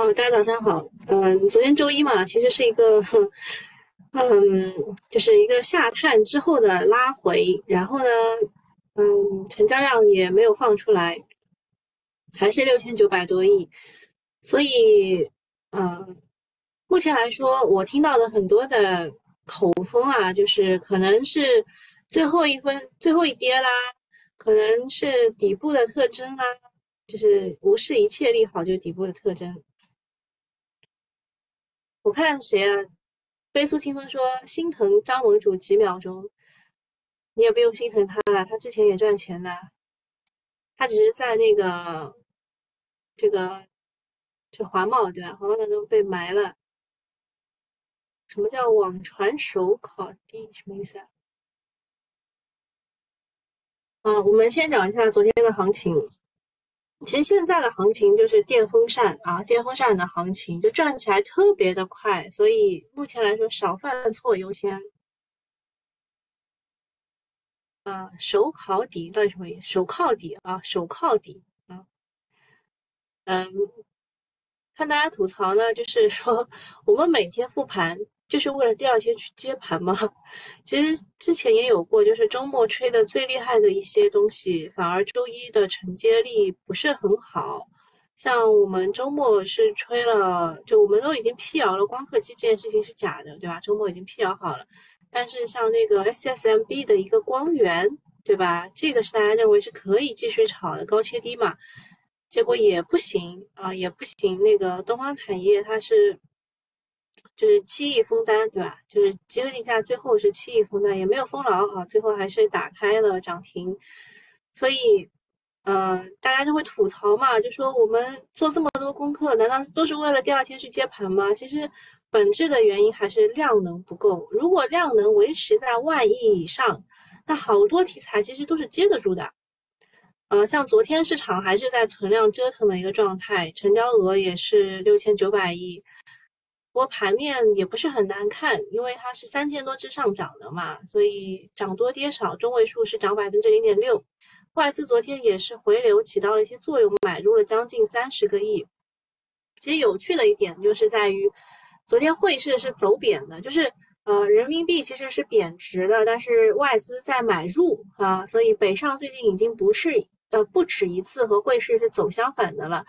哦，大家早上好。嗯，昨天周一嘛，其实是一个，嗯，就是一个下探之后的拉回，然后呢，嗯，成交量也没有放出来，还是六千九百多亿。所以，嗯，目前来说，我听到的很多的口风啊，就是可能是最后一分、最后一跌啦，可能是底部的特征啦，就是无视一切利好，就是底部的特征。我看谁啊？飞速清风说心疼张盟主几秒钟，你也不用心疼他了，他之前也赚钱的，他只是在那个这个这华贸对吧？华贸当中被埋了。什么叫网传手烤地？什么意思啊？啊，我们先讲一下昨天的行情。其实现在的行情就是电风扇啊，电风扇的行情就转起来特别的快，所以目前来说少犯错优先。啊，手烤底到底什么意思？手靠底啊，手靠底啊。嗯，看大家吐槽呢，就是说我们每天复盘。就是为了第二天去接盘吗？其实之前也有过，就是周末吹的最厉害的一些东西，反而周一的承接力不是很好。像我们周末是吹了，就我们都已经辟谣了，光刻机这件事情是假的，对吧？周末已经辟谣好了。但是像那个 SSMB 的一个光源，对吧？这个是大家认为是可以继续炒的高切低嘛？结果也不行啊，也不行。那个东方产业它是。就是七亿封单，对吧？就是集合竞价，最后是七亿封单，也没有封牢啊，最后还是打开了涨停。所以，呃，大家就会吐槽嘛，就说我们做这么多功课，难道都是为了第二天去接盘吗？其实本质的原因还是量能不够。如果量能维持在万亿以上，那好多题材其实都是接得住的。呃，像昨天市场还是在存量折腾的一个状态，成交额也是六千九百亿。不过盘面也不是很难看，因为它是三千多只上涨的嘛，所以涨多跌少，中位数是涨百分之零点六。外资昨天也是回流起到了一些作用，买入了将近三十个亿。其实有趣的一点就是在于，昨天汇市是走贬的，就是呃人民币其实是贬值的，但是外资在买入啊，所以北上最近已经不是呃不止一次和汇市是走相反的了。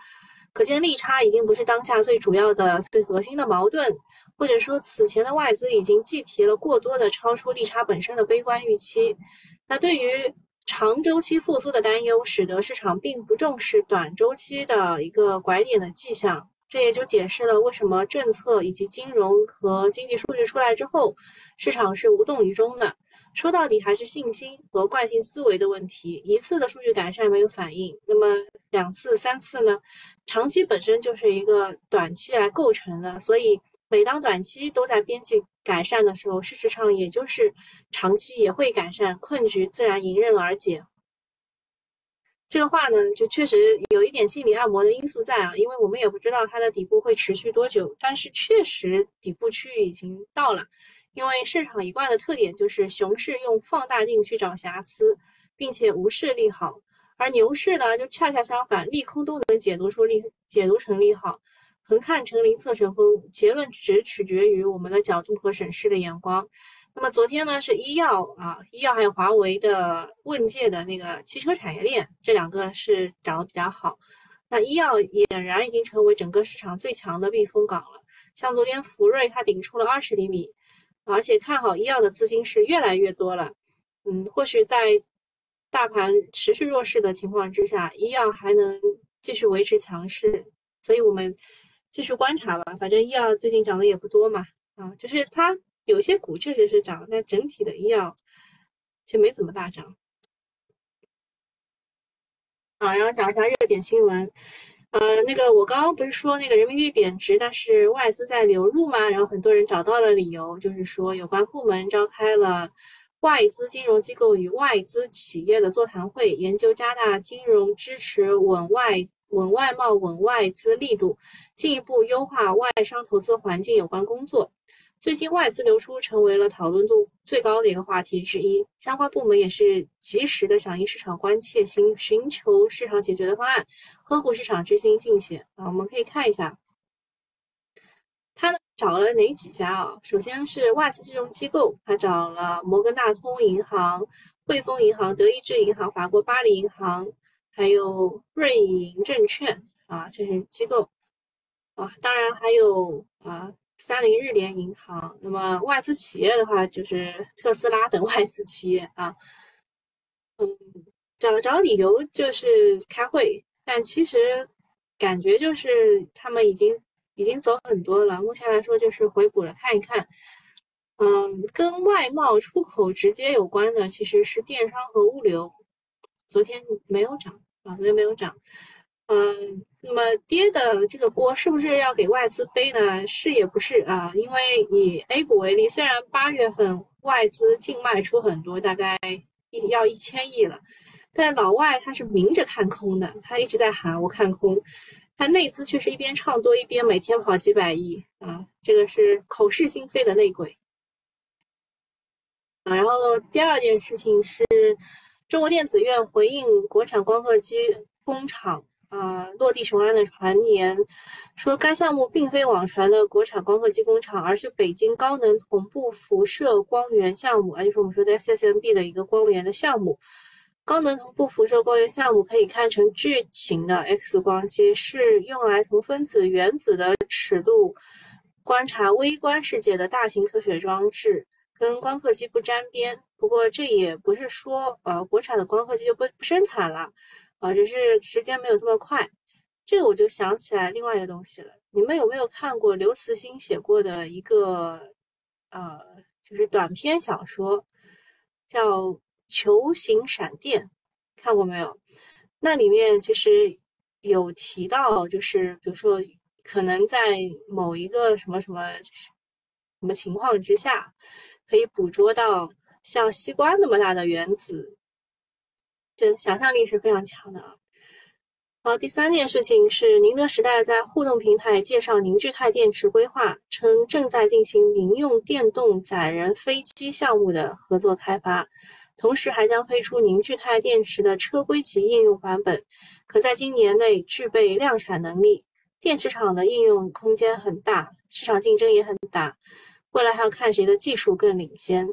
可见利差已经不是当下最主要的、最核心的矛盾，或者说此前的外资已经计提了过多的超出利差本身的悲观预期。那对于长周期复苏的担忧，使得市场并不重视短周期的一个拐点的迹象。这也就解释了为什么政策以及金融和经济数据出来之后，市场是无动于衷的。说到底还是信心和惯性思维的问题。一次的数据改善没有反应，那么两次、三次呢？长期本身就是一个短期来构成的，所以每当短期都在边际改善的时候，事实上也就是长期也会改善，困局自然迎刃而解。这个话呢，就确实有一点心理按摩的因素在啊，因为我们也不知道它的底部会持续多久，但是确实底部区域已经到了。因为市场一贯的特点就是熊市用放大镜去找瑕疵，并且无视利好，而牛市呢就恰恰相反，利空都能解读出利，解读成利好，横看成林，侧成峰，结论只取决于我们的角度和审视的眼光。那么昨天呢是医药啊，医药还有华为的问界的那个汽车产业链，这两个是涨得比较好。那医药俨然已经成为整个市场最强的避风港了，像昨天福瑞它顶出了二十厘米。而且看好医药的资金是越来越多了，嗯，或许在大盘持续弱势的情况之下，医药还能继续维持强势，所以我们继续观察吧。反正医药最近涨的也不多嘛，啊，就是它有些股确实是涨，但整体的医药就没怎么大涨。啊，然后讲一下热点新闻。呃，那个我刚刚不是说那个人民币贬值，但是外资在流入吗？然后很多人找到了理由，就是说有关部门召开了外资金融机构与外资企业的座谈会，研究加大金融支持稳外稳外贸稳外资力度，进一步优化外商投资环境有关工作。最近外资流出成为了讨论度最高的一个话题之一，相关部门也是及时的响应市场关切，寻寻求市场解决的方案，呵护市场资金进行。啊，我们可以看一下，他找了哪几家啊？首先是外资金融机构，他找了摩根大通银行、汇丰银行、德意志银行、法国巴黎银行，还有瑞银证券啊，这是机构啊。当然还有啊，三菱日联银行。那么外资企业的话，就是特斯拉等外资企业啊。嗯，找找理由就是开会，但其实感觉就是他们已经。已经走很多了，目前来说就是回补了，看一看。嗯，跟外贸出口直接有关的其实是电商和物流，昨天没有涨啊，昨天没有涨。嗯，那么跌的这个锅是不是要给外资背呢？是也不是啊，因为以 A 股为例，虽然八月份外资净卖出很多，大概一要一千亿了，但老外他是明着看空的，他一直在喊我看空。他内资却是一边唱多一边每天跑几百亿啊，这个是口是心非的内鬼啊。然后第二件事情是，中国电子院回应国产光刻机工厂啊落地雄安的传言，说该项目并非网传的国产光刻机工厂，而是北京高能同步辐射光源项目，啊，就是我们说的 SSMB 的一个光源的项目。高能同步辐射光源项目可以看成巨型的 X 光机，是用来从分子、原子的尺度观察微观世界的大型科学装置，跟光刻机不沾边。不过这也不是说，呃，国产的光刻机就不不生产了，啊，只是时间没有这么快。这个我就想起来另外一个东西了，你们有没有看过刘慈欣写过的一个，呃，就是短篇小说，叫？球形闪电看过没有？那里面其实有提到，就是比如说，可能在某一个什么什么什么情况之下，可以捕捉到像西瓜那么大的原子，就想象力是非常强的啊。好，第三件事情是，宁德时代在互动平台介绍凝聚态电池规划，称正在进行民用电动载人飞机项目的合作开发。同时还将推出凝聚态电池的车规级应用版本，可在今年内具备量产能力。电池厂的应用空间很大，市场竞争也很大，未来还要看谁的技术更领先。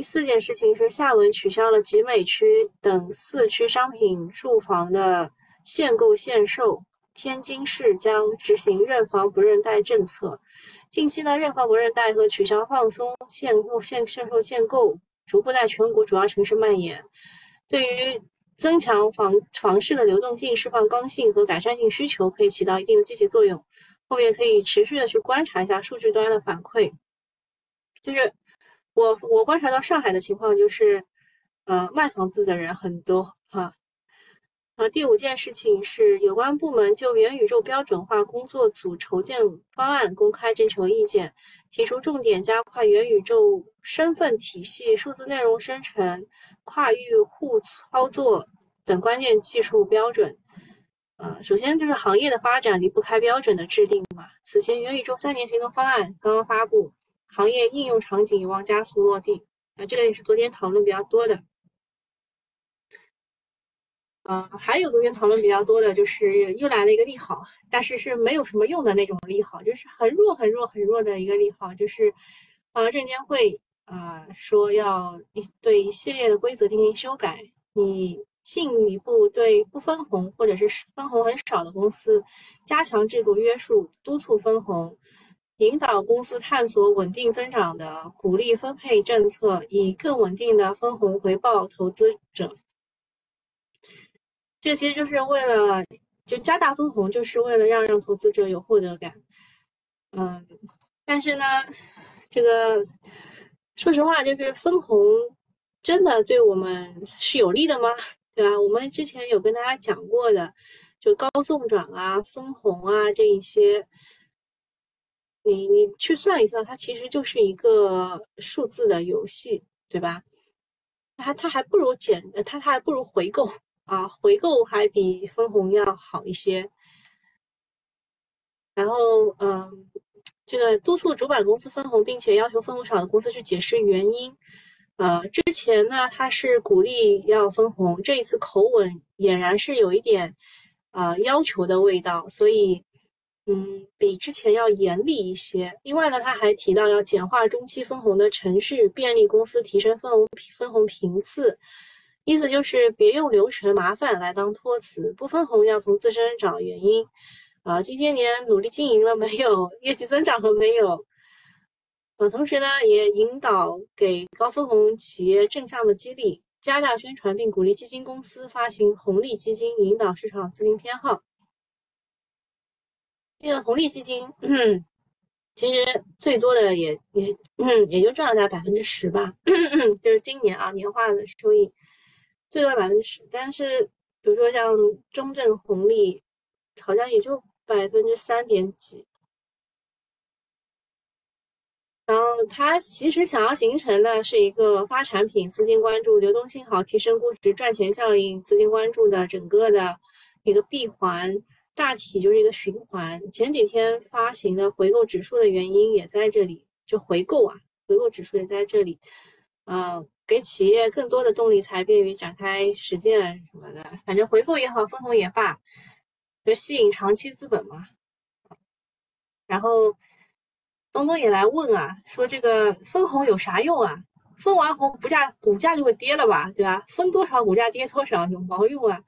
第四件事情是，厦门取消了集美区等四区商品住房的限购限售，天津市将执行认房不认贷政策。近期呢，认房不认贷和取消放松限购限限售限购。逐步在全国主要城市蔓延，对于增强房房市的流动性、释放刚性和改善性需求，可以起到一定的积极作用。后面可以持续的去观察一下数据端的反馈。就是我我观察到上海的情况，就是呃卖房子的人很多哈。啊，第五件事情是有关部门就元宇宙标准化工作组筹建方案公开征求意见。提出重点加快元宇宙身份体系、数字内容生成、跨域互操作等关键技术标准。啊，首先就是行业的发展离不开标准的制定嘛。此前元宇宙三年行动方案刚刚发布，行业应用场景有望加速落地。啊，这个也是昨天讨论比较多的。嗯，还有昨天讨论比较多的就是又来了一个利好，但是是没有什么用的那种利好，就是很弱很弱很弱的一个利好，就是啊证监会啊说要一对一系列的规则进行修改，你进一步对不分红或者是分红很少的公司加强制度约束，督促分红，引导公司探索稳定增长的鼓励分配政策，以更稳定的分红回报投资者。这其实就是为了就加大分红，就是为了让让投资者有获得感。嗯，但是呢，这个说实话，就是分红真的对我们是有利的吗？对吧？我们之前有跟大家讲过的，就高送转啊、分红啊这一些，你你去算一算，它其实就是一个数字的游戏，对吧？它它还不如减，它它还不如回购。啊，回购还比分红要好一些。然后，嗯，这个督促主板公司分红，并且要求分红少的公司去解释原因。呃，之前呢，他是鼓励要分红，这一次口吻俨然是有一点啊要求的味道。所以，嗯，比之前要严厉一些。另外呢，他还提到要简化中期分红的程序，便利公司提升分红分红频次。意思就是别用流程麻烦来当托词，不分红要从自身找原因。啊，近些年努力经营了没有？业绩增长了没有？呃，同时呢，也引导给高分红企业正向的激励，加大宣传，并鼓励基金公司发行红利基金，引导市场资金偏好。那个红利基金，其实最多的也也也就赚了大概百分之十吧，就是今年啊年化的收益最多百分之十。但是比如说像中证红利，好像也就百分之三点几。然后它其实想要形成的是一个发产品、资金关注、流动性好、提升估值、赚钱效应、资金关注的整个的一个闭环。大体就是一个循环。前几天发行的回购指数的原因也在这里，就回购啊，回购指数也在这里，呃，给企业更多的动力，才便于展开实践什么的。反正回购也好，分红也罢，就吸引长期资本嘛。然后东东也来问啊，说这个分红有啥用啊？分完红，股价股价就会跌了吧，对吧？分多少股价跌多少，有毛用啊？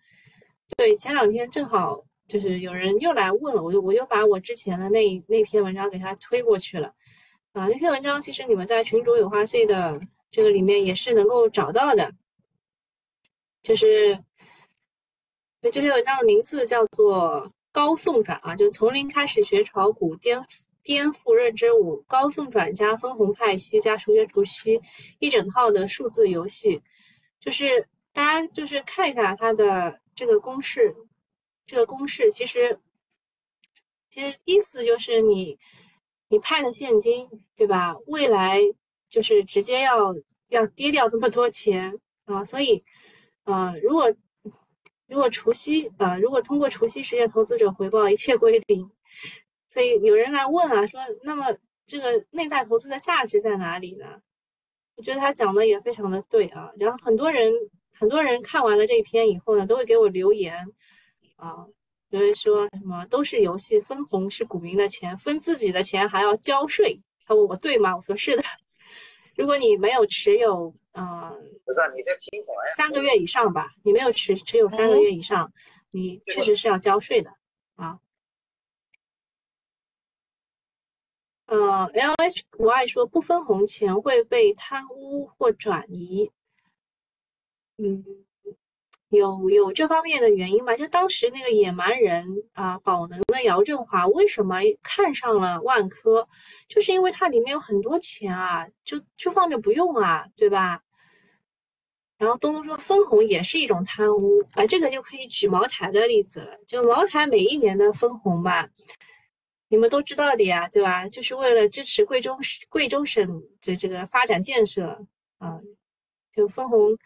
对，前两天正好。就是有人又来问了，我就我就把我之前的那那篇文章给他推过去了，啊，那篇文章其实你们在群主有话 C 的这个里面也是能够找到的，就是就这篇文章的名字叫做高送转啊，就从零开始学炒股，颠颠覆认知五，高送转加分红派息加数学除息一整套的数字游戏，就是大家就是看一下它的这个公式。这个公式其实，其实意思就是你，你派的现金，对吧？未来就是直接要要跌掉这么多钱啊，所以，啊，如果如果除夕啊，如果通过除夕实现投资者回报，一切归零。所以有人来问啊，说那么这个内在投资的价值在哪里呢？我觉得他讲的也非常的对啊。然后很多人很多人看完了这一篇以后呢，都会给我留言。啊，有人说什么都是游戏，分红是股民的钱，分自己的钱还要交税。他问我对吗？我说是的。如果你没有持有，嗯，不是你在听我呀？三个月以上吧，你没有持持有三个月以上，你确实是要交税的啊。呃，L H Y 说不分红钱会被贪污或转移，嗯。有有这方面的原因吧？就当时那个野蛮人啊，宝能的姚振华为什么看上了万科？就是因为它里面有很多钱啊，就就放着不用啊，对吧？然后东东说分红也是一种贪污啊，这个就可以举茅台的例子了。就茅台每一年的分红吧，你们都知道的呀，对吧？就是为了支持贵州贵州省的这个发展建设啊，就分红。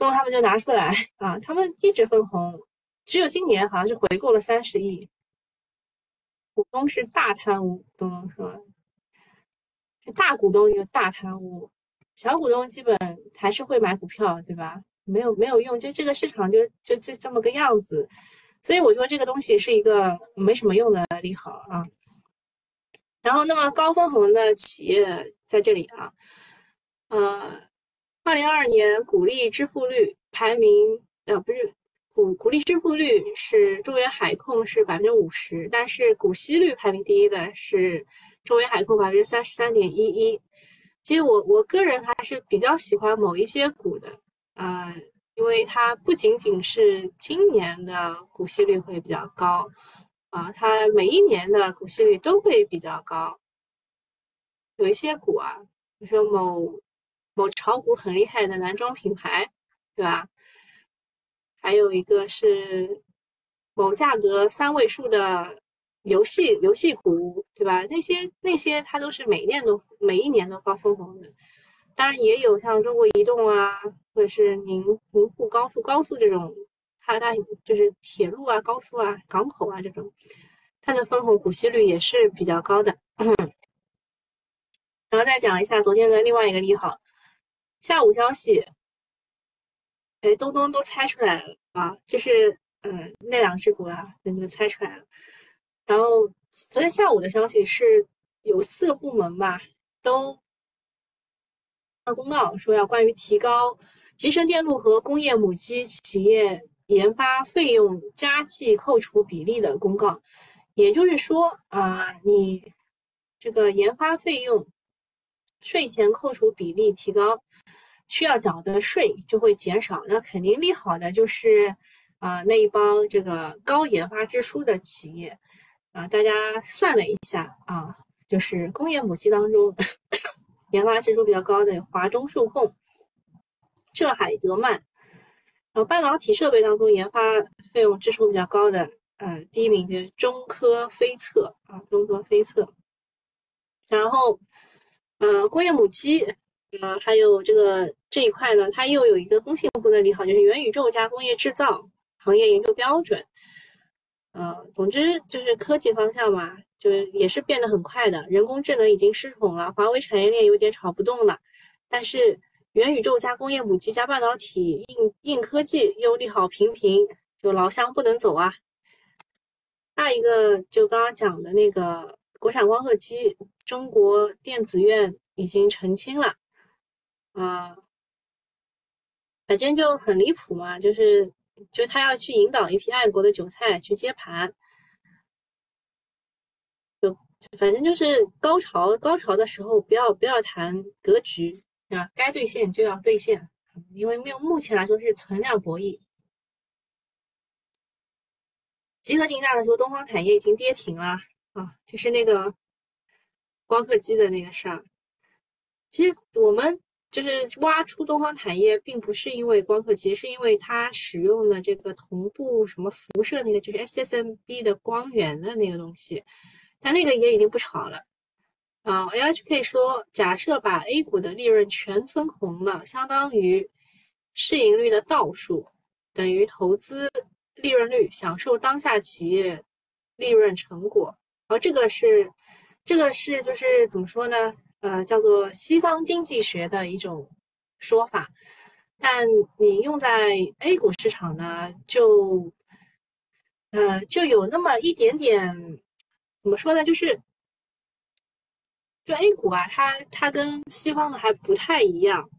然后他们就拿出来啊，他们一直分红，只有今年好像是回购了三十亿。股东是大贪污，东东说，是大股东有大贪污，小股东基本还是会买股票，对吧？没有没有用，就这个市场就就这这么个样子，所以我说这个东西是一个没什么用的利好啊。然后那么高分红的企业在这里啊，呃。二零二二年股利支付率排名，呃，不是股股利支付率是中原海控是百分之五十，但是股息率排名第一的是中原海控百分之三十三点一一。其实我我个人还是比较喜欢某一些股的，呃，因为它不仅仅是今年的股息率会比较高，啊，它每一年的股息率都会比较高。有一些股啊，比如说某。某炒股很厉害的男装品牌，对吧？还有一个是某价格三位数的游戏游戏股，对吧？那些那些它都是每年都每一年都发分红的。当然也有像中国移动啊，或者是宁宁沪高速高速这种，它它就是铁路啊、高速啊、港口啊这种，它的分红股息率也是比较高的。然后再讲一下昨天的另外一个利好。下午消息，哎，东东都猜出来了啊，就是嗯那两只股啊，你们猜出来了。然后昨天下午的消息是有四个部门吧都发公告说要关于提高集成电路和工业母机企业研发费用加计扣除比例的公告。也就是说啊，你这个研发费用税前扣除比例提高，需要缴的税就会减少。那肯定利好的就是啊那一帮这个高研发支出的企业啊。大家算了一下啊，就是工业母机当中研发支出比较高的华中数控、浙海德曼，然后半导体设备当中研发费用支出比较高的。呃，第一名就是中科飞测啊，中科飞测。然后，呃，工业母机，啊，还有这个这一块呢，它又有一个工信部的利好，就是元宇宙加工业制造行业研究标准。呃，总之就是科技方向嘛，就是也是变得很快的。人工智能已经失宠了，华为产业链有点炒不动了，但是元宇宙加工业母机加半导体硬硬科技又利好频频，就老乡不能走啊。下一个就刚刚讲的那个国产光刻机，中国电子院已经澄清了，啊，反正就很离谱嘛，就是就他要去引导一批爱国的韭菜去接盘，就反正就是高潮高潮的时候不要不要谈格局啊，该兑现就要兑现，因为目目前来说是存量博弈。集合竞价的时候，东方产业已经跌停了啊，就是那个光刻机的那个事儿。其实我们就是挖出东方产业，并不是因为光刻机，是因为它使用的这个同步什么辐射那个，就是 SSMB 的光源的那个东西，但那个也已经不炒了啊。LHK 说，假设把 A 股的利润全分红了，相当于市盈率的倒数，等于投资。利润率享受当下企业利润成果，而这个是这个是就是怎么说呢？呃，叫做西方经济学的一种说法，但你用在 A 股市场呢，就呃就有那么一点点怎么说呢？就是就 A 股啊，它它跟西方的还不太一样，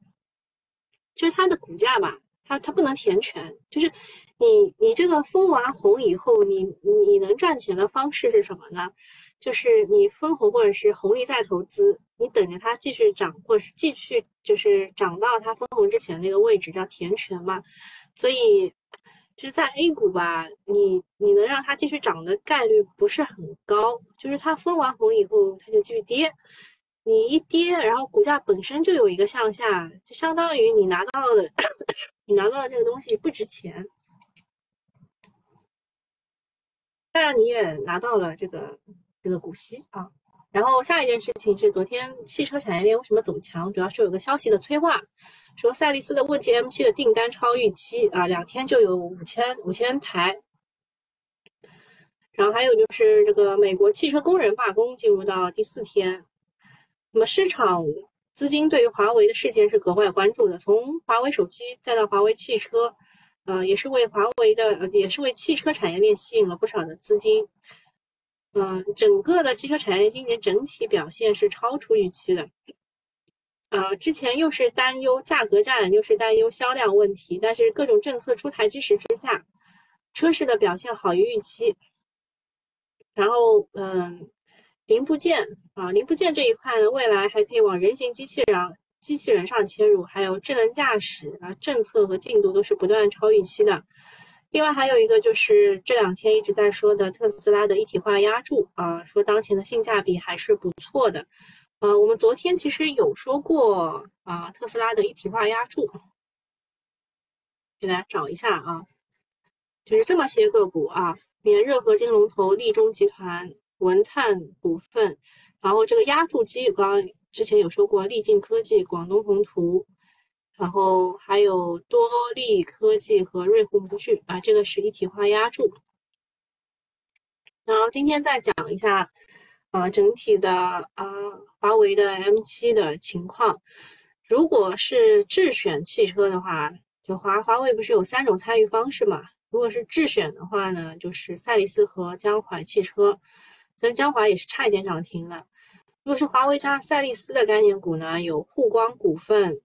就是它的股价吧。它它不能填全，就是你你这个分完红以后，你你能赚钱的方式是什么呢？就是你分红或者是红利再投资，你等着它继续涨，或者是继续就是涨到它分红之前那个位置叫填权嘛。所以就是在 A 股吧，你你能让它继续涨的概率不是很高，就是它分完红以后它就继续跌。你一跌，然后股价本身就有一个向下，就相当于你拿到的，你拿到的这个东西不值钱。当然，你也拿到了这个这个股息啊。然后下一件事情是，昨天汽车产业链为什么走强？主要是有个消息的催化，说赛力斯的问界 M7 的订单超预期啊，两天就有五千五千台。然后还有就是这个美国汽车工人罢工进入到第四天。那么市场资金对于华为的事件是格外关注的，从华为手机再到华为汽车，呃，也是为华为的，也是为汽车产业链吸引了不少的资金。嗯，整个的汽车产业今年整体表现是超出预期的。呃，之前又是担忧价格战，又是担忧销量问题，但是各种政策出台支持之下，车市的表现好于预期。然后，嗯。零部件啊，零部件这一块呢，未来还可以往人形机器人、机器人上切入，还有智能驾驶啊，政策和进度都是不断超预期的。另外还有一个就是这两天一直在说的特斯拉的一体化压铸啊，说当前的性价比还是不错的。呃，我们昨天其实有说过啊，特斯拉的一体化压铸，给大家找一下啊，就是这么些个股啊，免热合金龙头利中集团。文灿股份，然后这个压铸机，刚刚之前有说过，力劲科技、广东宏图，然后还有多利科技和瑞虹模具啊，这个是一体化压铸。然后今天再讲一下呃，整体的啊，华为的 M7 的情况。如果是智选汽车的话，就华华为不是有三种参与方式嘛？如果是智选的话呢，就是赛力斯和江淮汽车，所以江淮也是差一点涨停的。如果是华为加赛力斯的概念股呢，有沪光股份，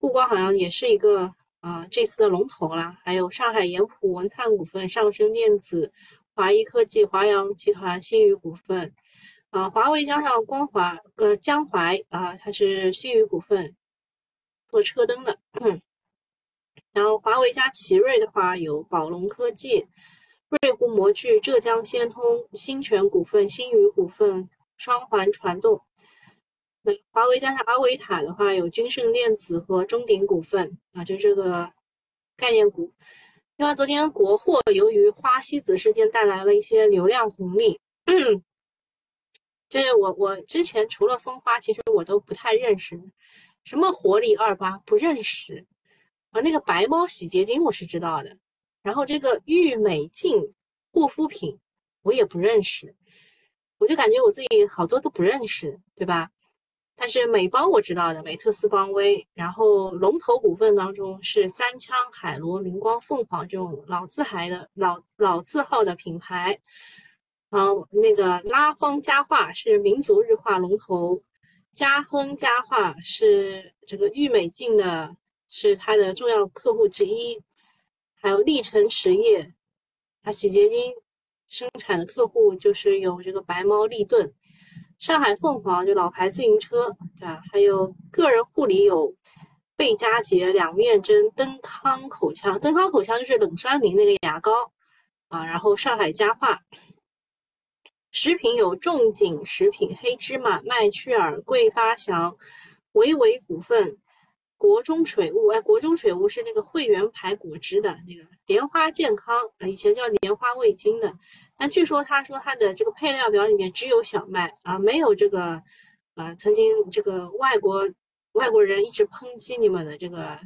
沪光好像也是一个啊这次的龙头啦，还有上海盐浦文灿股份、上升电子、华谊科技、华阳集团、新宇股份，啊，华为加上光华呃江淮啊，它是新宇股份做车灯的。然后华为加奇瑞的话，有宝龙科技、瑞虎模具、浙江先通、新泉股份、新宇股份、双环传动。那华为加上阿维塔的话，有君盛电子和中鼎股份啊，就这个概念股。另外，昨天国货由于花西子事件带来了一些流量红利。嗯就是我我之前除了蜂花，其实我都不太认识，什么活力二八不认识。啊，那个白猫洗洁精我是知道的，然后这个郁美净护肤品我也不认识，我就感觉我自己好多都不认识，对吧？但是美邦我知道的，美特斯邦威，然后龙头股份当中是三枪、海螺、明光、凤凰这种老字牌的老老字号的品牌，然后那个拉芳家化是民族日化龙头，嘉亨家化是这个郁美净的。是它的重要客户之一，还有历城实业，它洗洁精生产的客户就是有这个白猫、立顿、上海凤凰就老牌自行车，对吧？还有个人护理有贝佳洁、两面针、登康口腔，登康口腔就是冷酸灵那个牙膏啊。然后上海家化，食品有仲景食品、黑芝麻、麦趣尔、桂发祥、维维股份。国中水务，哎，国中水务是那个汇源牌果汁的那个莲花健康，以前叫莲花味精的，但据说他说他的这个配料表里面只有小麦啊，没有这个，呃，曾经这个外国外国人一直抨击你们的这个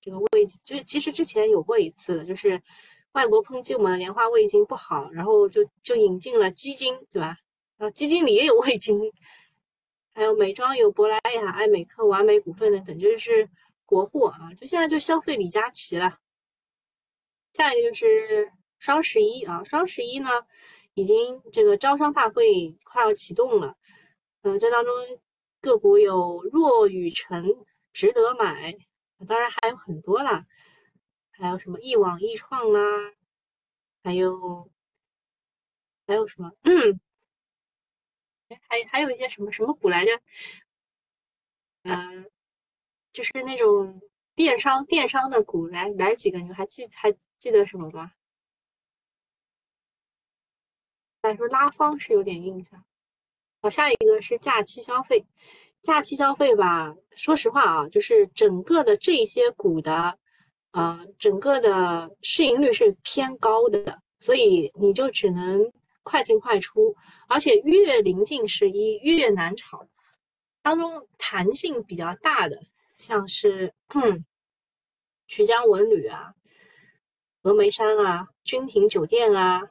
这个味，就是其实之前有过一次，就是外国抨击我们莲花味精不好，然后就就引进了鸡精，对吧？啊，鸡精里也有味精。还有美妆有珀莱雅、爱美克、完美股份等等，这是国货啊。就现在就消费李佳琦了。下一个就是双十一啊，双十一呢已经这个招商大会快要启动了。嗯，这当中个股有若雨辰值得买，当然还有很多啦，还有什么一网易创啦，还有还有什么？嗯还还有一些什么什么股来着？嗯，就是那种电商电商的股，来来几个，你还记还记得什么吗？来说拉方是有点印象。好，下一个是假期消费，假期消费吧。说实话啊，就是整个的这些股的，呃，整个的市盈率是偏高的，所以你就只能。快进快出，而且越临近十一越难炒。当中弹性比较大的，像是曲江文旅啊、峨眉山啊、君庭酒店啊，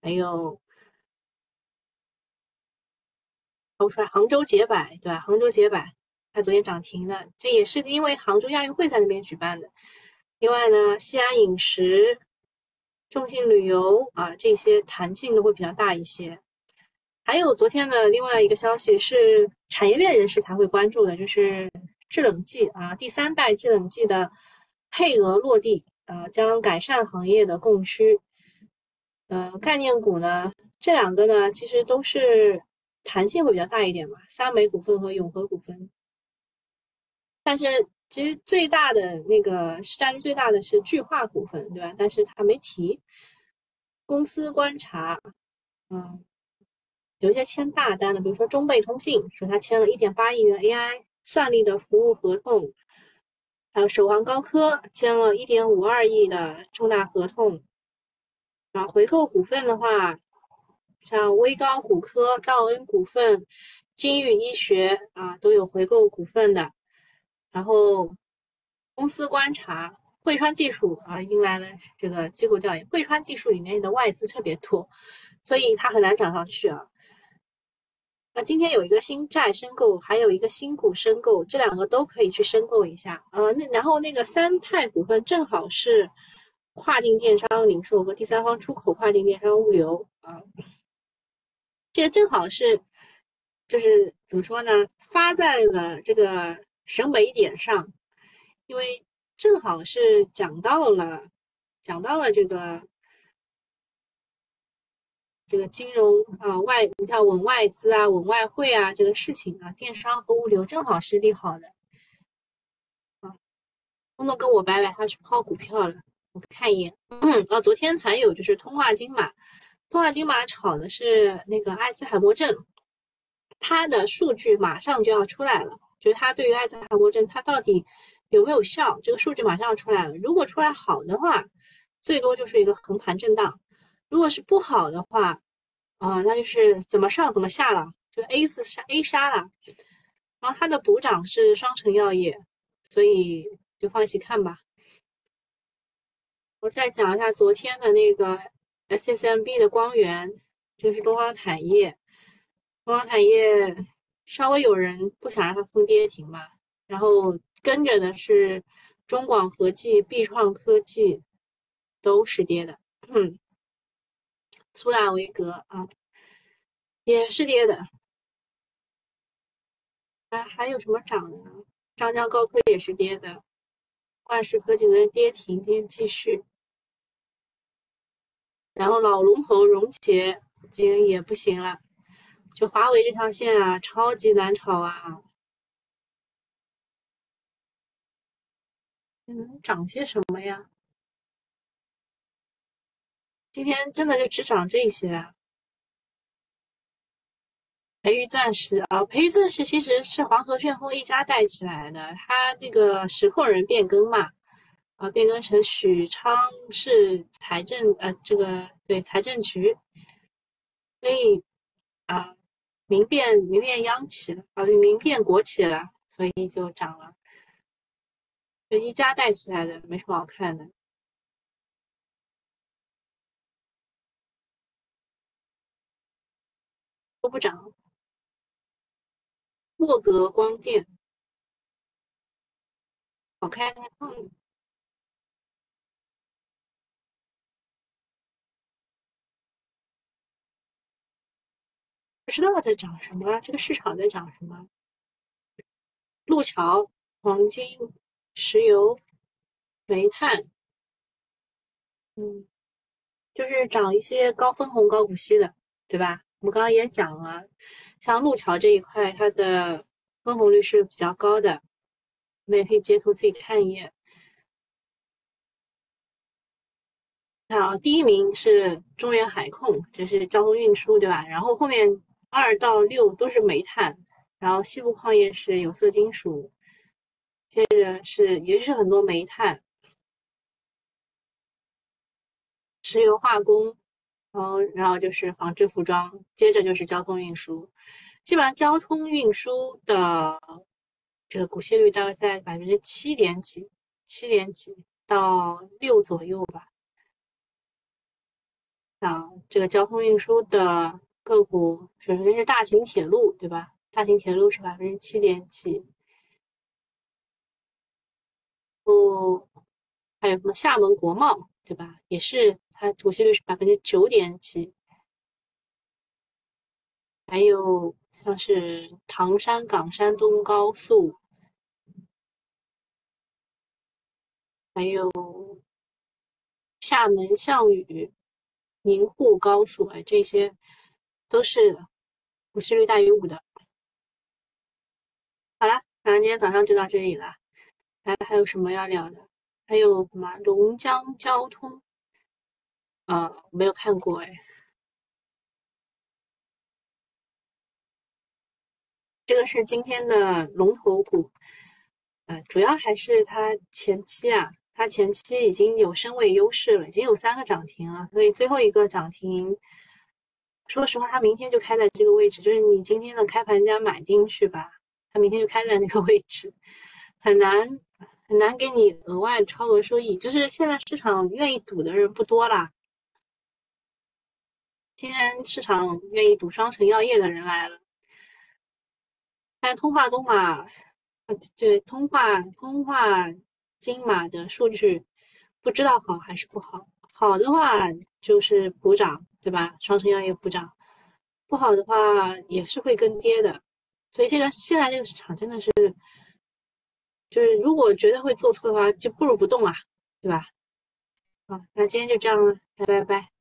还有说杭州捷百，对吧？杭州捷百它昨天涨停的，这也是因为杭州亚运会在那边举办的。另外呢，西安饮食。中信旅游啊，这些弹性都会比较大一些。还有昨天的另外一个消息是产业链人士才会关注的，就是制冷剂啊，第三代制冷剂的配额落地啊，将改善行业的供需。呃，概念股呢，这两个呢，其实都是弹性会比较大一点嘛，三美股份和永和股份。但是。其实最大的那个占率最大的是聚化股份，对吧？但是他没提。公司观察，嗯，有一些签大单的，比如说中贝通信，说他签了一点八亿元 AI 算力的服务合同，还有首航高科签了一点五二亿的重大合同。然后回购股份的话，像威高骨科、道恩股份、金域医学啊，都有回购股份的。然后，公司观察汇川技术啊，迎来了这个机构调研。汇川技术里面的外资特别多，所以它很难涨上去啊。那今天有一个新债申购，还有一个新股申购，这两个都可以去申购一下。呃，那然后那个三泰股份正好是跨境电商零售和第三方出口跨境电商物流啊，这个正好是，就是怎么说呢？发在了这个审美点上，因为正好是讲到了，讲到了这个这个金融啊外，你像稳外资啊、稳外汇啊这个事情啊，电商和物流正好是利好的。啊，东东跟我拜拜，他去抛股票了。我看一眼，嗯啊，昨天还有就是通化金马，通化金马炒的是那个阿兹海默症，它的数据马上就要出来了，就是它对于阿兹海默症它到底有没有效，这个数据马上要出来了。如果出来好的话，最多就是一个横盘震荡；如果是不好的话，啊，那就是怎么上怎么下了，就 A 四杀 A 杀了。然后它的补涨是双城药业，所以就放一起看吧。我再讲一下昨天的那个 SSMB 的光源，这个是东方坦业，东方坦业稍微有人不想让它封跌停嘛，然后跟着的是中广核技、必创科技都是跌的，嗯，苏打维格啊也是跌的，哎，还有什么涨的？张江高科也是跌的，万事科技的跌停，今天继续。然后老龙头融捷今天也不行了，就华为这条线啊，超级难炒啊！能涨些什么呀？今天真的就只涨这些啊？培育钻石啊，培育钻石其实是黄河旋风一家带起来的，它那个实控人变更嘛。啊，变更成许昌市财政呃，这个对财政局，所以啊，民变民变央企了啊，民变国企了，所以就涨了，就一家带起来的，没什么好看的，都不涨。沃格光电，好开开不知道在涨什么，这个市场在涨什么？路桥、黄金、石油、煤炭，嗯，就是涨一些高分红、高股息的，对吧？我们刚刚也讲了，像路桥这一块，它的分红率是比较高的，我们也可以截图自己看一眼。好，第一名是中原海控，这是交通运输，对吧？然后后面。二到六都是煤炭，然后西部矿业是有色金属，接着是也是很多煤炭、石油化工，然后然后就是纺织服装，接着就是交通运输。基本上交通运输的这个股息率大概在百分之七点几、七点几到六左右吧。啊，这个交通运输的。个股首先是大秦铁路，对吧？大秦铁路是百分之七点几，哦，还有什么厦门国贸，对吧？也是它股息率是百分之九点几，还有像是唐山港山东高速，还有厦门项羽宁沪高速，哎，这些。都是股息率大于五的。好了，那今天早上就到这里了。还还有什么要聊的？还有什么龙江交通？啊，没有看过哎。这个是今天的龙头股，啊，主要还是它前期啊，它前期已经有升位优势了，已经有三个涨停了，所以最后一个涨停。说实话，它明天就开在这个位置，就是你今天的开盘价买进去吧，它明天就开在那个 位置，很难很难给你额外超额收益。就是现在市场愿意赌的人不多啦，今天市场愿意赌双城药业的人来了，但通化东马，对，通化通化金马的数据不知道好还是不好。好的话就是补涨，对吧？双生药业不涨，不好的话也是会跟跌的。所以这个现在这个市场真的是，就是如果觉得会做错的话，就不如不动啊，对吧？好，那今天就这样了，拜拜拜。